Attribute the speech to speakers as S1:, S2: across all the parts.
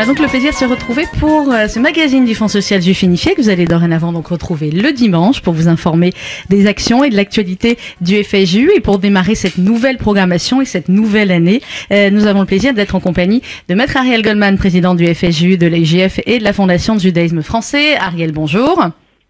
S1: a donc le plaisir de se retrouver pour euh, ce magazine du Fonds social juif unifié que vous allez dorénavant donc retrouver le dimanche pour vous informer des actions et de l'actualité du FSJU et pour démarrer cette nouvelle programmation et cette nouvelle année, euh, nous avons le plaisir d'être en compagnie de Maître Ariel Goldman, président du FSJU, de l'IGF et de la Fondation de judaïsme français. Ariel, bonjour.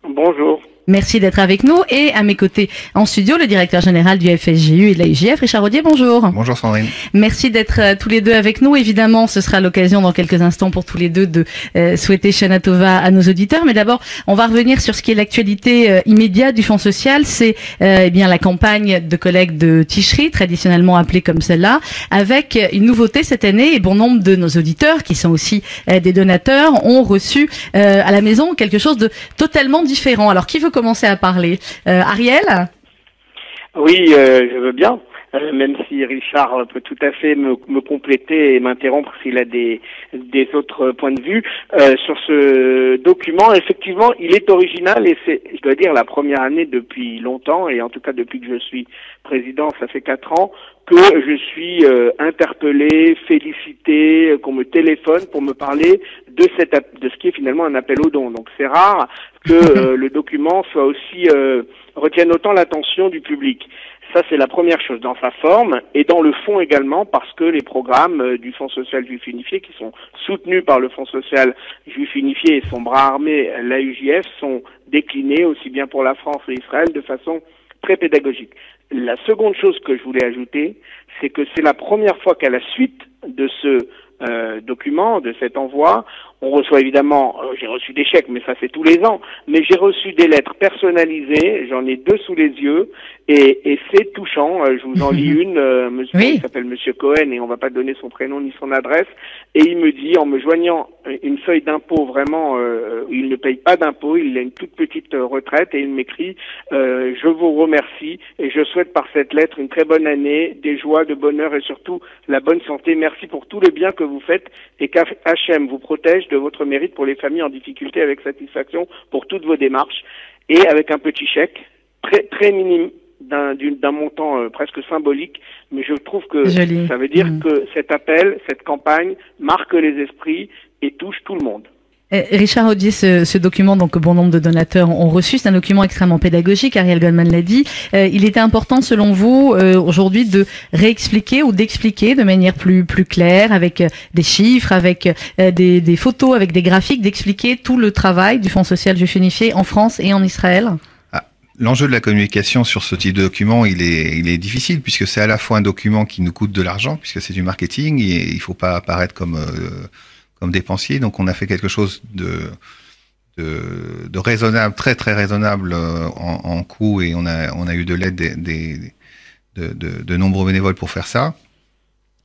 S2: Bonjour.
S1: Merci d'être avec nous. Et à mes côtés en studio, le directeur général du FSJU et de la IGF, Richard Rodier, bonjour.
S3: Bonjour Sandrine.
S1: Merci d'être euh, tous les deux avec nous. Évidemment, ce sera l'occasion dans quelques instants pour tous les deux de euh, souhaiter Shana Tova à nos auditeurs. Mais d'abord, on va revenir sur ce qui est l'actualité euh, immédiate du Fonds social. C'est eh bien la campagne de collègues de Ticherie, traditionnellement appelée comme celle-là, avec une nouveauté cette année. Et bon nombre de nos auditeurs, qui sont aussi des donateurs, ont reçu à la maison quelque chose de totalement différent. Alors, qui veut commencer à parler. Euh, Ariel
S2: Oui, euh, je veux bien. Euh, même si Richard peut tout à fait me, compléter et m'interrompre s'il a des, des autres points de vue euh, sur ce document. Effectivement, il est original et c'est, je dois dire, la première année depuis longtemps et en tout cas depuis que je suis président, ça fait quatre ans que je suis euh, interpellé, félicité, qu'on me téléphone pour me parler de cette de ce qui est finalement un appel au don. Donc c'est rare que le document soit aussi retienne autant l'attention du public. Ça, c'est la première chose dans sa forme et dans le fond également parce que les programmes euh, du Fonds social juif unifié qui sont soutenus par le Fonds social juif unifié et son bras armé, l'AUJF, sont déclinés aussi bien pour la France et Israël de façon très pédagogique. La seconde chose que je voulais ajouter, c'est que c'est la première fois qu'à la suite de ce euh, document, de cet envoi, on reçoit évidemment, euh, j'ai reçu des chèques, mais ça c'est tous les ans, mais j'ai reçu des lettres personnalisées, j'en ai deux sous les yeux, et, et c'est touchant. Euh, je vous en lis une, euh, monsieur, il s'appelle Monsieur Cohen, et on va pas donner son prénom ni son adresse, et il me dit, en me joignant une feuille d'impôt vraiment, il ne paye pas d'impôt, il a une toute petite retraite, et il m'écrit, je vous remercie, et je souhaite par cette lettre une très bonne année, des joies, de bonheur, et surtout la bonne santé. Merci pour tout le bien que vous faites, et qu'H.M. vous protège de votre mérite pour les familles en difficulté avec satisfaction pour toutes vos démarches et avec un petit chèque très très minime d'un montant euh, presque symbolique, mais je trouve que ça veut dire mm. que cet appel, cette campagne marque les esprits et touche tout le monde.
S1: Eh, Richard Audier, ce, ce, document, donc bon nombre de donateurs ont reçu, c'est un document extrêmement pédagogique, Ariel Goldman l'a dit. Euh, il était important, selon vous, euh, aujourd'hui, de réexpliquer ou d'expliquer de manière plus plus claire, avec euh, des chiffres, avec des, des, photos, avec des graphiques, d'expliquer tout le travail du Fonds social juif unifié en France et en Israël?
S3: Ah, l'enjeu de la communication sur ce type de document, il est, il est difficile puisque c'est à la fois un document qui nous coûte de l'argent puisque c'est du marketing et il faut pas apparaître comme comme dépensier. Donc on a fait quelque chose de, de, de raisonnable, très très raisonnable euh, en, en coût et on a, on a eu de l'aide des, des de, de, de, nombreux bénévoles pour faire ça.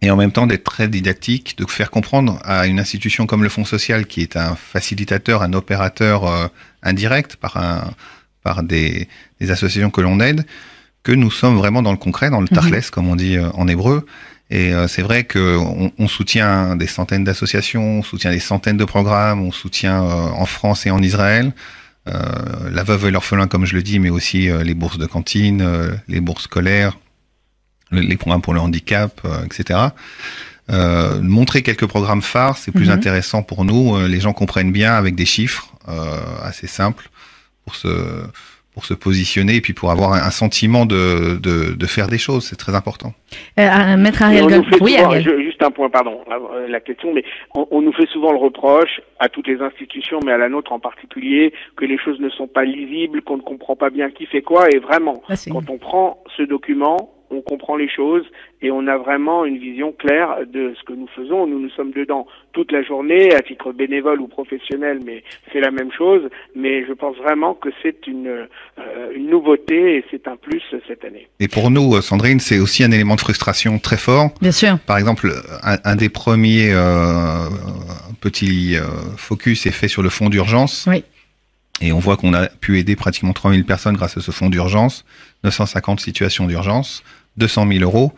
S3: Et en même temps d'être très didactique, de faire comprendre à une institution comme le Fonds social, qui est un facilitateur, un opérateur euh, indirect par, un, par des, des associations que l'on aide, que nous sommes vraiment dans le concret, dans le mhm. tarles, comme on dit euh, en hébreu, et euh, c'est vrai qu'on on soutient des centaines d'associations, on soutient des centaines de programmes, on soutient euh, en France et en Israël. Euh, la veuve et l'orphelin, comme je le dis, mais aussi les bourses de cantine, les bourses scolaires, les programmes pour le handicap, etc. montrer quelques programmes phares, c'est plus mhm. intéressant pour nous. les gens comprennent bien avec des chiffres assez simples pour se pour se positionner et puis pour avoir un, sentiment de, de, de, faire des choses. C'est très important.
S1: Euh, Maître Ariel,
S2: oui, juste un point, pardon, euh, la question, mais on, on, nous fait souvent le reproche à toutes les institutions, mais à la nôtre en particulier, que les choses ne sont pas lisibles, qu'on ne comprend pas bien qui fait quoi. Et vraiment, quand on prend ce document, on comprend les choses et on a vraiment une vision claire de ce que nous faisons. Nous nous sommes dedans toute la journée, à titre bénévole ou professionnel, mais c'est la même chose. Mais je pense vraiment que c'est une, euh, une nouveauté et c'est un plus cette année.
S3: Et pour nous, Sandrine, c'est aussi un élément de frustration très fort.
S1: Bien sûr.
S3: Par exemple, un, des premiers euh, petits euh, focus est fait sur le fonds d'urgence.
S1: Oui.
S3: Et on voit qu'on a pu aider pratiquement 3000 personnes grâce à ce fonds d'urgence, 950 situations d'urgence, 200 000 euros.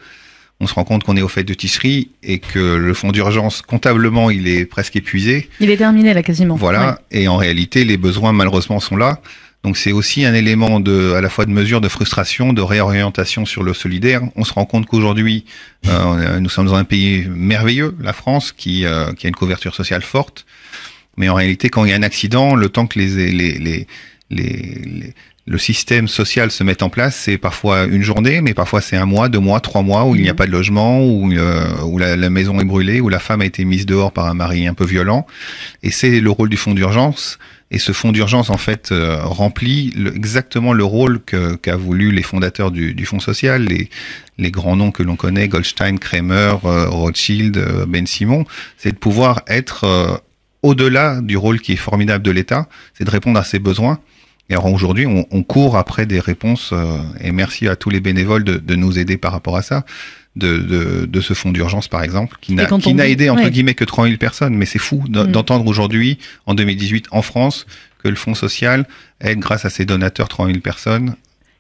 S3: On se rend compte qu'on est au fait de tisserie et que le fonds d'urgence, comptablement, il est presque épuisé.
S1: Il est terminé là quasiment.
S3: Voilà. Et en réalité, les besoins malheureusement sont là. Donc c'est aussi un élément de, à la fois de mesure de frustration, de réorientation sur le solidaire. On se rend compte qu'aujourd'hui, euh, nous sommes dans un pays merveilleux, la France, qui, euh, qui a une couverture sociale forte. Mais en réalité, quand il y a un accident, le temps que les, les, les, les, le système social se met en place, c'est parfois une journée, mais parfois c'est un mois, deux mois, trois mois où il n'y a mhm. pas de logement, où, euh, où la, la, maison est brûlée, où la femme a été mise dehors par un mari un peu violent. Et c'est le rôle du fonds d'urgence. Et ce fonds d'urgence, en fait, euh, remplit exactement le rôle qu'a voulu les fondateurs du, du fonds social, les, les, grands noms que l'on connaît, Goldstein, Kramer, euh, Rothschild, Ben Simon, c'est de pouvoir être au-delà du rôle qui est formidable de l'État, c'est de répondre à ses besoins. Et alors aujourd'hui, on, on, court après des réponses, euh, et merci à tous les bénévoles de, de, nous aider par rapport à ça, de, de, de ce fonds d'urgence par exemple, qui n'a qui n'a aidé entre guillemets que 3000 personnes, mais c'est fou mm. d'entendre aujourd'hui, en 2018, en France, que le fonds social aide grâce à ses donateurs 3000 personnes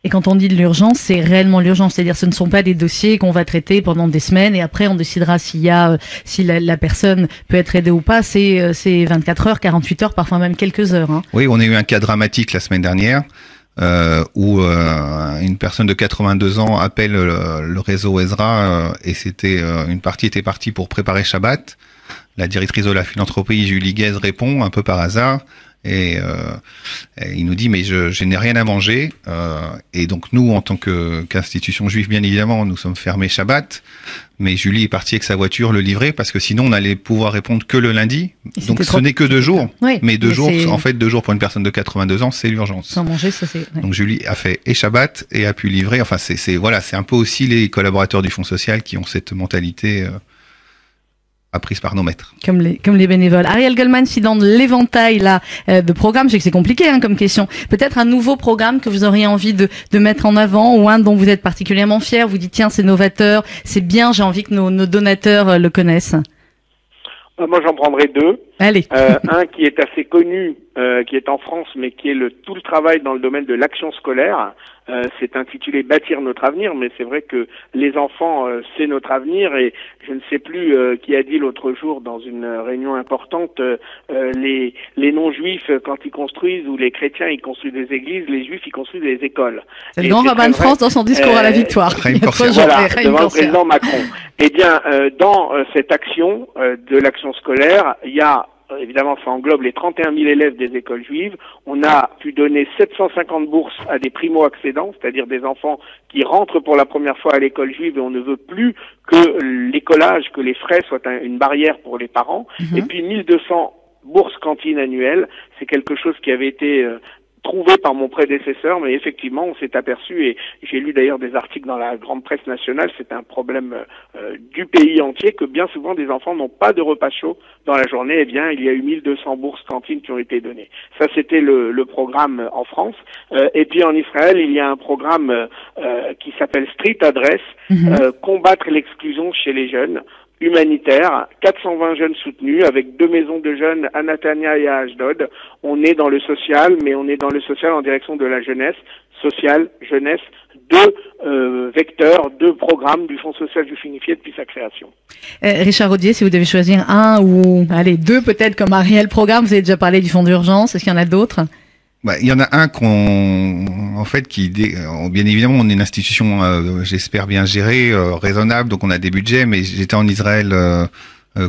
S1: et quand on dit de l'urgence, c'est réellement l'urgence, c'est-à-dire ce ne sont pas des dossiers qu'on va traiter pendant des semaines et après on décidera s'il y a, euh, si la, personne peut être aidée ou pas. C'est euh, c'est 24 heures, 48 heures, parfois même quelques heures. Hein.
S3: Oui, on a eu un cas dramatique la semaine dernière. Euh, où euh, une personne de 82 ans appelle le, réseau Ezra euh, et c'était une partie était partie pour préparer Shabbat. La directrice de la philanthropie Julie Guez répond un peu par hasard et, euh, il nous dit mais je, je n'ai rien à manger. Euh, et donc nous en tant que qu'institution juive bien évidemment nous sommes fermés Shabbat. Mais Julie est partie avec sa voiture le livrer parce que sinon on allait pouvoir répondre que le lundi. Donc ce n'est que deux jours. mais deux jours en fait deux jours pour une personne de 82 ans c'est l'urgence.
S1: Sans manger ça c'est
S3: donc Julie a fait et Shabbat et a pu livrer. Enfin c'est voilà c'est un peu aussi les collaborateurs du Fonds social qui ont cette mentalité euh, apprise par nos maîtres.
S1: Comme les, comme les bénévoles. Ariel Goldman, si dans l'éventail là euh, de programmes, je sais que c'est compliqué hein, comme question, peut-être un nouveau programme que vous auriez envie de, de mettre en avant ou un dont vous êtes particulièrement fier, vous dites tiens c'est novateur, c'est bien, j'ai envie que nos, nos donateurs euh, le connaissent.
S2: Euh, moi j'en prendrai deux.
S1: Allez.
S2: un qui est assez connu, qui est en France, mais qui est le, tout le travail dans le domaine de l'action scolaire. Euh, c'est intitulé Bâtir notre avenir, mais c'est vrai que les enfants, euh, c'est notre avenir, et je ne sais plus euh, qui a dit l'autre jour dans une réunion importante, les, les non-juifs, quand ils construisent, ou les chrétiens, ils construisent des églises, les juifs, ils construisent des écoles.
S1: C'est le grand rabbin de France dans son discours à la victoire.
S2: voilà, devant le président Macron. Eh bien, dans cette action de l'action scolaire, il y a euh, évidemment, ça englobe les 31 000 élèves des écoles juives. On a pu donner 750 bourses à des primo-accédants, c'est-à-dire des enfants qui rentrent pour la première fois à l'école juive et on ne veut plus que l'écolage, que les frais soient une barrière pour les parents. Mhm. Et puis 1200 bourses cantines annuelles, c'est quelque chose qui avait été euh, trouvé par mon prédécesseur, mais effectivement, on s'est aperçu, et j'ai lu d'ailleurs des articles dans la grande presse nationale, c'est un problème euh, du pays entier, que bien souvent des enfants n'ont pas de repas chaud dans la journée. Eh bien, il y a eu 1200 bourses cantines qui ont été données. Ça, c'était le, le, programme en France. Euh, et puis en Israël, il y a un programme euh, qui s'appelle Street Address, mhm. combattre l'exclusion chez les jeunes humanitaire, 420 jeunes soutenus avec deux maisons de jeunes à Natania et à Ashdod. On est dans le social, mais on est dans le social en direction de la jeunesse, social, jeunesse, deux euh, vecteurs, deux programmes du Fonds social du unifié depuis sa création.
S1: Euh, Richard Rodier, si vous devez choisir un ou allez deux peut-être comme un réel programme, vous avez déjà parlé du Fonds d'urgence, est-ce qu'il y en a d'autres?
S3: Bah, il y en a un qu'on, en fait, qui, euh, bien évidemment, on est une institution, euh, j'espère bien gérée, euh, raisonnable, donc on a des budgets. Mais j'étais en Israël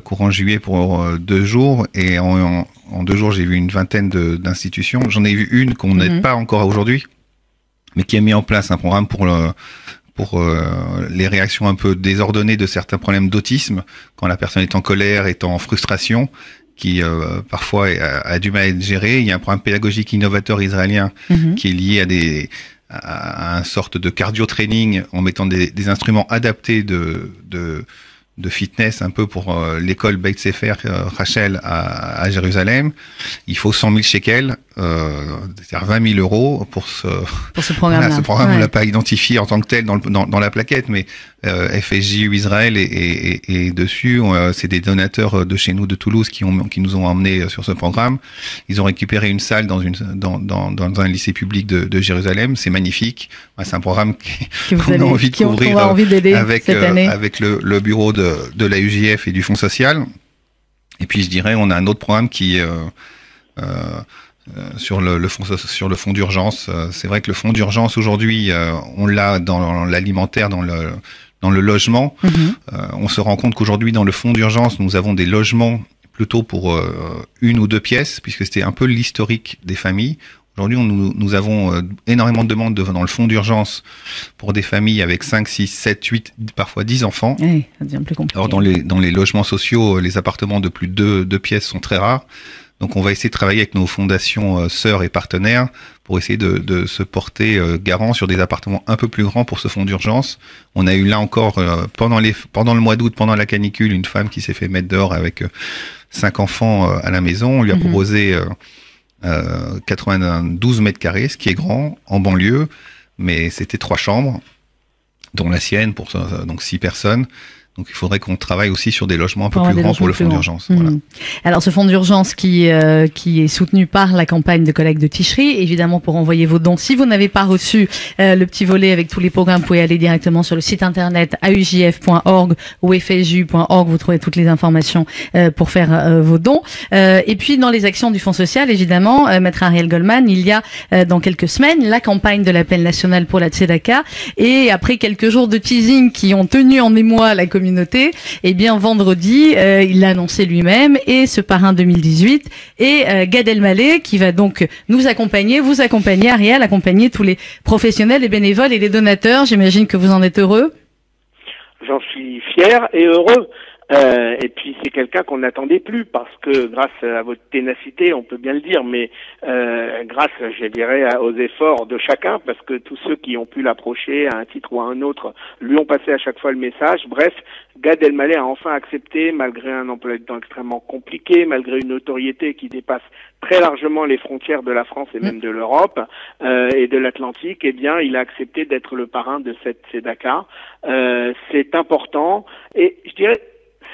S3: courant juillet pour deux jours, et en, en, deux jours, j'ai vu une vingtaine d'institutions. J'en ai vu une qu'on n'aide mhm. pas encore aujourd'hui, mais qui a mis en place un programme pour le, pour les réactions un peu désordonnées de certains problèmes d'autisme, quand la personne est en colère, est en frustration, qui euh, parfois a, du mal à être géré. Il y a un programme pédagogique innovateur israélien mhm. qui est lié à des à, un sorte de cardio training en mettant des, des instruments adaptés de, de de fitness un peu pour euh, l'école Beit Sefer euh, Rachel à, à, Jérusalem. Il faut 100 000 shekels, euh, c'est-à-dire 20 000 euros pour ce,
S1: pour ce programme.
S3: ce programme, on l'a pas identifié en tant que tel dans, dans, dans la plaquette, mais euh, FSJ Israël et, et, et dessus, euh, c'est des donateurs de chez nous de Toulouse qui, ont, qui nous ont emmenés sur ce programme. Ils ont récupéré une salle dans, une, dans, dans, dans un lycée public de, de Jérusalem. C'est magnifique. C'est un programme qu'on a envie de couvrir avec, avec le, le bureau de de, la UJF et du Fonds social. Et puis je dirais, on a un autre programme qui, euh, sur le, le, fonds sur le fonds d'urgence. C'est vrai que le fonds d'urgence aujourd'hui, on l'a dans l'alimentaire, dans le dans le logement. Mhm. on se rend compte qu'aujourd'hui, dans le fonds d'urgence, nous avons des logements plutôt pour une ou deux pièces, puisque c'était un peu l'historique des familles. Aujourd'hui, nous, nous, avons euh, énormément de demandes dans le fonds d'urgence pour des familles avec 5, 6, 7, 8, parfois 10 enfants.
S1: Oui, ça devient plus compliqué.
S3: Alors, dans les, dans les logements sociaux, euh, les appartements de plus de deux, deux pièces sont très rares. Donc, on va essayer de travailler avec nos fondations euh, sœurs et partenaires pour essayer de, de se porter garant sur des appartements un peu plus grands pour ce fonds d'urgence. On a eu là encore, pendant, les, pendant le mois d'août, pendant la canicule, une femme qui s'est fait mettre dehors avec cinq enfants à la maison. On lui a mhm. proposé 92 euh, mètres carrés, ce qui est grand en banlieue, mais c'était trois chambres, dont la sienne pour donc six personnes. Donc il faudrait qu'on travaille aussi sur des logements un peu plus grands pour le fonds d'urgence. Voilà.
S1: Hmm. Alors ce fonds d'urgence qui euh, qui est soutenu par la campagne de collecte de Ticherie, évidemment pour envoyer vos dons. Si vous n'avez pas reçu euh, le petit volet avec tous les programmes, vous pouvez aller directement sur le site internet aujf.org ou fju.org. Vous trouvez toutes les informations euh, pour faire vos dons. et puis dans les actions du fonds social, évidemment, maître Ariel Goldman, il y a dans quelques semaines la campagne de l'appel national pour la Tzedaka. Et après quelques jours de teasing qui ont tenu en émoi la communauté eh bien vendredi, euh, il l'a annoncé lui-même et ce parrain 2018 et euh, Gad Elmaleh qui va donc nous accompagner, vous accompagner, Ariel, accompagner tous les professionnels, les bénévoles et les donateurs. J'imagine que vous en êtes heureux.
S2: J'en suis fier et heureux. Euh, et puis c'est quelqu'un qu'on n'attendait plus parce que grâce à votre ténacité, on peut bien le dire, mais euh, grâce, je dirais, aux efforts de chacun, parce que tous ceux qui ont pu l'approcher à un titre ou à un autre lui ont passé à chaque fois le message. Bref, Gad Elmaleh a enfin accepté, malgré un emploi du temps extrêmement compliqué, malgré une notoriété qui dépasse très largement les frontières de la France et même de l'Europe euh, et de l'Atlantique, eh bien, il a accepté d'être le parrain de cette CEDACA. Euh, c'est important et je dirais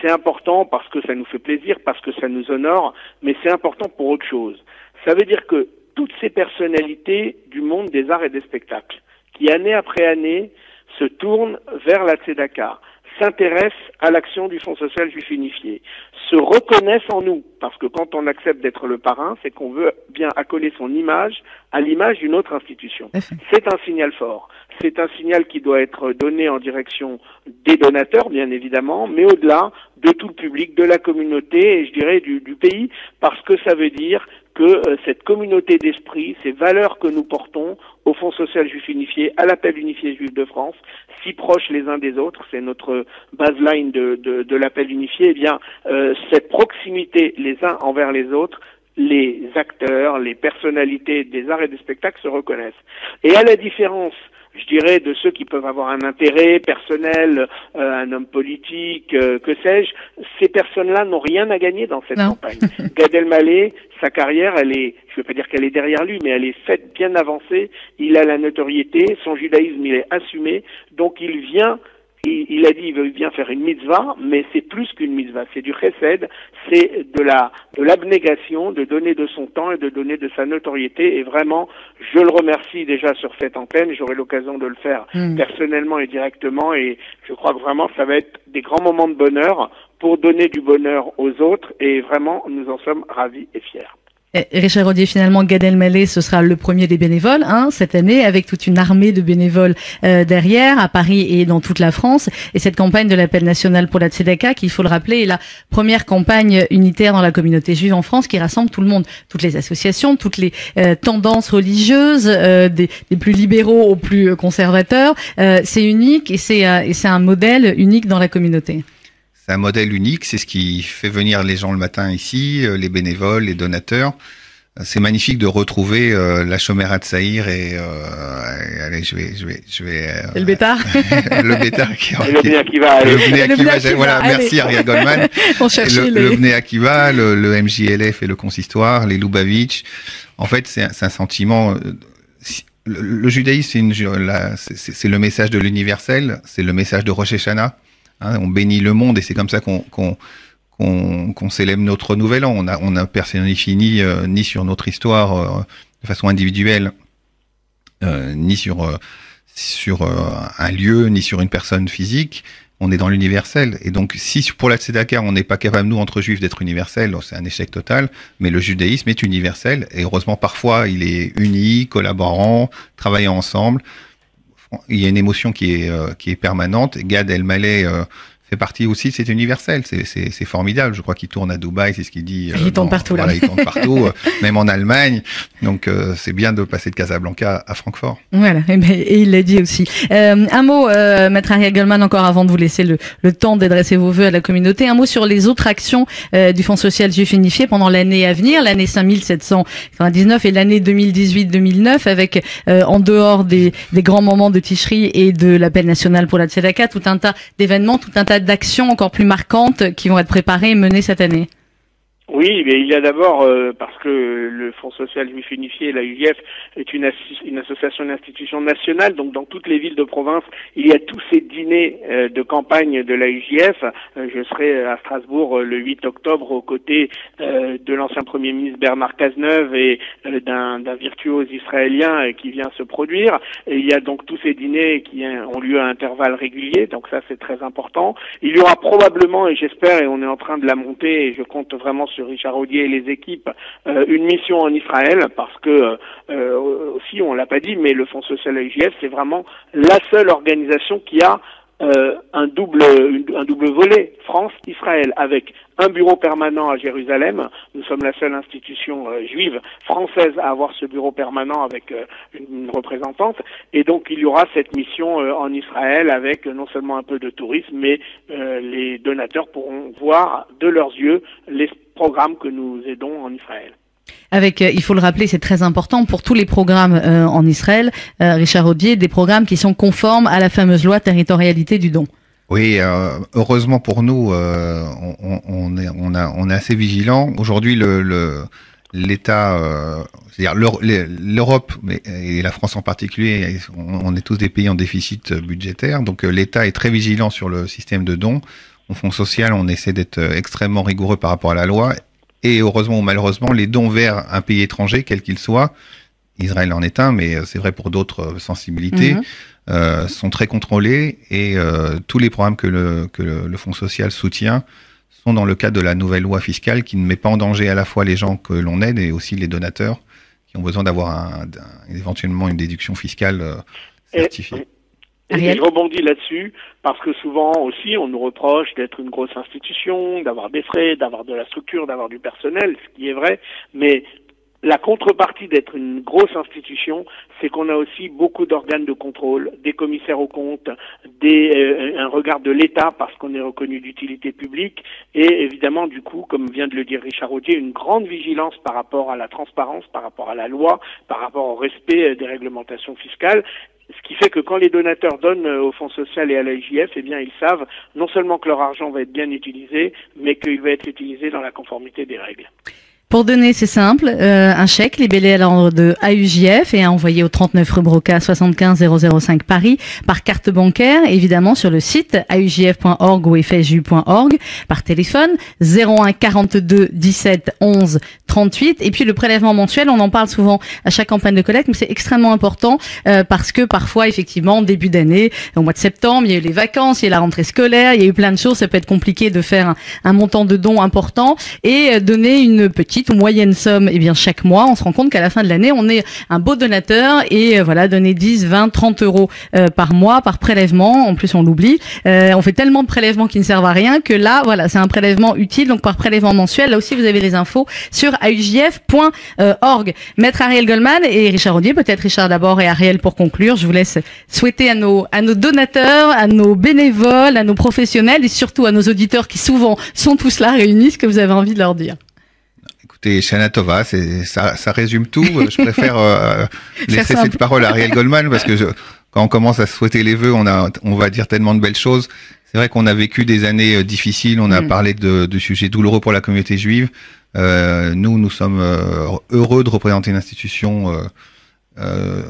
S2: c'est important parce que ça nous fait plaisir, parce que ça nous honore, mais c'est important pour autre chose. Ça veut dire que toutes ces personnalités du monde des arts et des spectacles, qui année après année se tournent vers la Tzedaka, s'intéressent à l'action du Fonds social juif unifié, se reconnaissent en nous, parce que quand on accepte d'être le parrain, c'est qu'on veut bien accoler son image à l'image d'une autre institution. C'est un signal fort. C'est un signal qui doit être donné en direction des donateurs, bien évidemment, mais au-delà de tout le public, de la communauté et je dirais du, du pays, parce que ça veut dire que euh, cette communauté d'esprit, ces valeurs que nous portons au Fonds social juif unifié, à l'appel unifié juif de France, si proches les uns des autres, c'est notre baseline de, de, l'appel unifié, eh bien euh, cette proximité les uns envers les autres les acteurs, les personnalités des arts et des spectacles se reconnaissent. Et à la différence je dirais, de ceux qui peuvent avoir un intérêt personnel, euh, un homme politique, euh, que sais-je, ces personnes-là n'ont rien à gagner dans cette campagne. Gad Elmaleh, sa carrière, elle est, je ne veux pas dire qu'elle est derrière lui, mais elle est faite bien avancée. Il a la notoriété, son judaïsme, il est assumé, donc il vient il, a dit il veut bien faire une mitzvah, mais c'est plus qu'une mitzvah, c'est du chesed, c'est de la de l'abnégation, de donner de son temps et de donner de sa notoriété. Et vraiment, je le remercie déjà sur cette antenne. J'aurai l'occasion de le faire hmm. personnellement et directement. Et je crois que vraiment, ça va être des grands moments de bonheur pour donner du bonheur aux autres. Et vraiment, nous en sommes ravis et fiers.
S1: Richard Rodier, finalement, Gad Elmaleh, ce sera le premier des bénévoles hein, cette année, avec toute une armée de bénévoles euh, derrière, à Paris et dans toute la France. Et cette campagne de l'appel national pour la Tzedaka, qui, il faut le rappeler, est la première campagne unitaire dans la communauté juive en France, qui rassemble tout le monde, toutes les associations, toutes les euh, tendances religieuses, euh, des, des, plus libéraux aux plus conservateurs. c'est unique et c'est un modèle unique dans la communauté.
S3: C'est un modèle unique, c'est ce qui fait venir les gens le matin ici, euh, les bénévoles, les donateurs. C'est magnifique de retrouver euh, la chômère de Saïr et euh, allez, je vais, je vais, je vais. Euh,
S1: le bétard.
S3: le bétard qui.
S2: le Bné Akiva.
S3: Le Bné Akiva. Voilà, merci Ariel Goldman.
S1: On le,
S3: les... le Bné Akiva, le, le, MJLF et le consistoire, les Lubavitch. En fait, c'est un, un, sentiment. Le, le judaïsme, c'est le message de l'universel, c'est le message de Rosh Hashanah. Hein, on bénit le monde et c'est comme ça qu'on célèbre notre nouvel an. On a, on a personne ni, euh, ni sur notre histoire euh, de façon individuelle, euh, ni sur, un lieu, ni sur une personne physique. on est dans l'universel. Et donc, si pour la Tzedaka, on n'est pas capable, nous, entre juifs, d'être universel, c'est un échec total. Mais le judaïsme est universel. Et heureusement, parfois, il est uni, collaborant, travaillant ensemble. Il y a une émotion qui est, euh, qui est permanente. Gad Elmaleh, euh, fait partie aussi, c'est universel, c'est formidable. Je crois qu'il tourne à Dubaï, c'est ce qu'il dit.
S1: il tourne partout là.
S3: il tourne partout, même en Allemagne. Donc euh, c'est bien de passer de Casablanca à Francfort.
S1: Voilà, et, ben, et il l'a dit aussi. Euh, un mot, euh, Maître Ariel Goldman, encore avant de vous laisser le, le temps d'adresser vos voeux à la communauté. Un mot sur les autres actions euh, du Fonds social juif unifié pendant l'année à venir, l'année 5799 et l'année 2018-2009, avec euh, en dehors des, des, grands moments de Ticherie et de l'appel national pour la Tzedaka, tout un tas d'événements, tout un tas d'actions encore plus marquantes qui vont être préparées et menées cette année
S2: oui, mais il y a d'abord, euh, parce que le Fonds social juif unifié, la UJF, est une, une association d'institutions nationale, donc dans toutes les villes de province, il y a tous ces dîners euh, de campagne de la UJF. Euh, je serai à Strasbourg le 8 octobre aux côtés de l'ancien Premier ministre Bernard Cazeneuve et d'un virtuose israélien qui vient se produire. Et il y a donc tous ces dîners qui ont lieu à intervalles réguliers, donc ça c'est très important. Il y aura probablement, et j'espère, et on est en train de la monter, et je compte vraiment Richard Audier et les équipes euh, une mission en Israël parce que euh, aussi on l'a pas dit mais le Fonds social IGF c'est vraiment la seule organisation qui a euh, un double un double volet France-Israël avec un bureau permanent à Jérusalem. Nous sommes la seule institution juive française à avoir ce bureau permanent avec une, représentante. Et donc il y aura cette mission en Israël avec non seulement un peu de tourisme, mais les donateurs pourront voir de leurs yeux les programmes que nous aidons en Israël.
S1: Avec, euh, il faut le rappeler, c'est très important pour tous les programmes euh, en Israël, euh, Richard Audier, des programmes qui sont conformes à la fameuse loi territorialité du don.
S3: Oui, heureusement pour nous, on, est, assez vigilant. Aujourd'hui, l'État, c'est-à-dire l'Europe et la France en particulier, on, est tous des pays en déficit budgétaire, donc l'État est très vigilant sur le système de dons. Au Fonds social, on essaie d'être extrêmement rigoureux par rapport à la loi et heureusement ou malheureusement, les dons vers un pays étranger, quel qu'il soit, Israël en est un, mais euh, c'est vrai pour d'autres euh, sensibilités, mhm. euh, sont très contrôlés et euh, tous les programmes que le, que le, Fonds social soutient sont dans le cadre de la nouvelle loi fiscale qui ne met pas en danger à la fois les gens que l'on aide et aussi les donateurs qui ont besoin d'avoir un, éventuellement une déduction fiscale certifiée.
S2: Et je rebondis là-dessus parce que souvent aussi on nous reproche d'être une grosse institution, d'avoir des frais, d'avoir de la structure, d'avoir du personnel, ce qui est vrai, mais la contrepartie d'être une grosse institution, c'est qu'on a aussi beaucoup d'organes de contrôle, des commissaires aux comptes, euh, un regard de l'État parce qu'on est reconnu d'utilité publique et évidemment du coup, comme vient de le dire Richard Audier, une grande vigilance par rapport à la transparence, par rapport à la loi, par rapport au respect euh, des réglementations fiscales ce qui fait que quand les donateurs donnent euh, au Fonds social et à l'IJF, eh bien, ils savent non seulement que leur argent va être bien utilisé, mais qu'il va être utilisé dans la conformité des règles.
S1: Pour donner, c'est simple, euh, un chèque libellé à l'ordre de AUJF et à envoyer au 39 rue Broca 75 005 Paris par carte bancaire, évidemment sur le site aujf.org ou fju.org, par téléphone 01 42 17 11 38 et puis le prélèvement mensuel, on en parle souvent à chaque campagne de collecte, mais c'est extrêmement important euh, parce que parfois, effectivement, début d'année, au mois de septembre, il y a eu les vacances, il y a la rentrée scolaire, il y a eu plein de choses, ça peut être compliqué de faire un, un montant de dons important et euh, donner une petite ou moyenne somme, et eh bien chaque mois, on se rend compte qu'à la fin de l'année, on est un beau donateur et euh, voilà, donner 10, 20, 30 euros euh, par mois, par prélèvement. En plus, on l'oublie. Euh, on fait tellement de prélèvements qui ne servent à rien que là, voilà, c'est un prélèvement utile. Donc par prélèvement mensuel, là aussi, vous avez les infos sur aujf.org. Maître Ariel Goldman et Richard Audier, peut-être Richard d'abord et Ariel pour conclure. Je vous laisse souhaiter à nos à nos donateurs, à nos bénévoles, à nos professionnels et surtout à nos auditeurs qui souvent sont tous là réunis, ce que vous avez envie de leur dire.
S3: Écoutez, Shana Tova, c'est ça, ça résume tout. Je préfère euh, laisser cette parole à Ariel Goldman parce que je, quand on commence à souhaiter les vœux, on a, on va dire tellement de belles choses. C'est vrai qu'on a vécu des années euh, difficiles. On a mm. parlé de, de, sujets douloureux pour la communauté juive. Euh, nous, nous sommes euh, heureux de représenter une institution, euh, euh,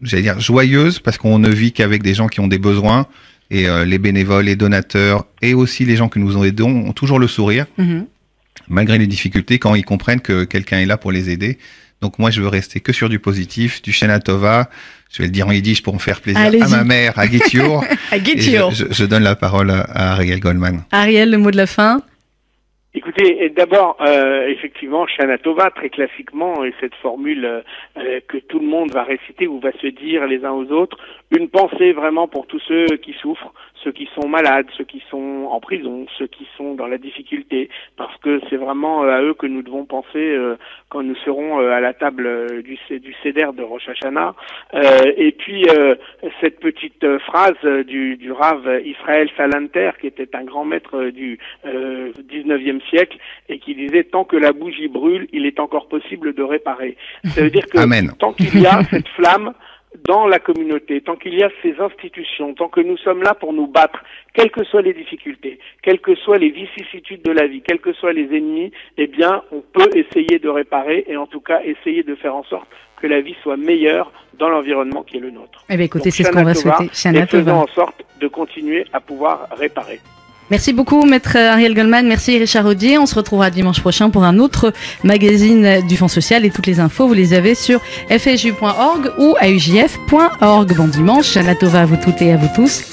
S3: j'allais dire joyeuse, parce qu'on ne vit qu'avec des gens qui ont des besoins. Et les bénévoles, les donateurs, et aussi les gens que nous aidons ont toujours le sourire. Mm-hmm malgré les difficultés, quand ils comprennent que quelqu'un est là pour les aider. Donc moi, je veux rester que sur du positif, du Tova. Je vais le dire en yiddish pour me faire plaisir
S1: Allez-y.
S3: à ma mère, à Gitiour.
S1: À Guitio.
S3: je, je- je donne la parole à, Ariel Goldman.
S1: Ariel, le mot de la fin.
S2: Écoutez, et d'abord, euh, effectivement, Shana Tova, très classiquement, et cette formule euh, que tout le monde va réciter ou va se dire les uns aux autres, une pensée vraiment pour tous ceux qui souffrent, ceux qui sont malades, ceux qui sont en prison, ceux qui sont dans la difficulté, parce que c'est vraiment euh, à eux que nous devons penser euh, quand nous serons euh, à la table du, du CEDER de Rosh Hashanah. Euh, et puis, euh, cette petite phrase du, du Rav Israël Salanter, qui était un grand maître du euh, 19e siècle, et qui disait tant que la bougie brûle, il est encore possible de réparer. Ça veut dire que
S3: Amen.
S2: tant qu'il y a cette flamme dans la communauté, tant qu'il y a ces institutions, tant que nous sommes là pour nous battre, quelles que soient les difficultés, quelles que soient les vicissitudes de la vie, quels que soient les ennemis, eh bien, on peut essayer de réparer et en tout cas essayer de faire en sorte que la vie soit meilleure dans l'environnement qui est le nôtre.
S1: Eh bien, écoutez, c'est ce qu'on va souhaiter. Shana
S2: et faisons en sorte de continuer à pouvoir réparer.
S1: Merci beaucoup, maître Ariel Goldman. Merci Richard Audier. On se retrouvera dimanche prochain pour un autre magazine du Fonds social et toutes les infos, vous les avez sur fju.org ou aujf.org. Bon dimanche, Shana Tova à vous toutes et à vous tous.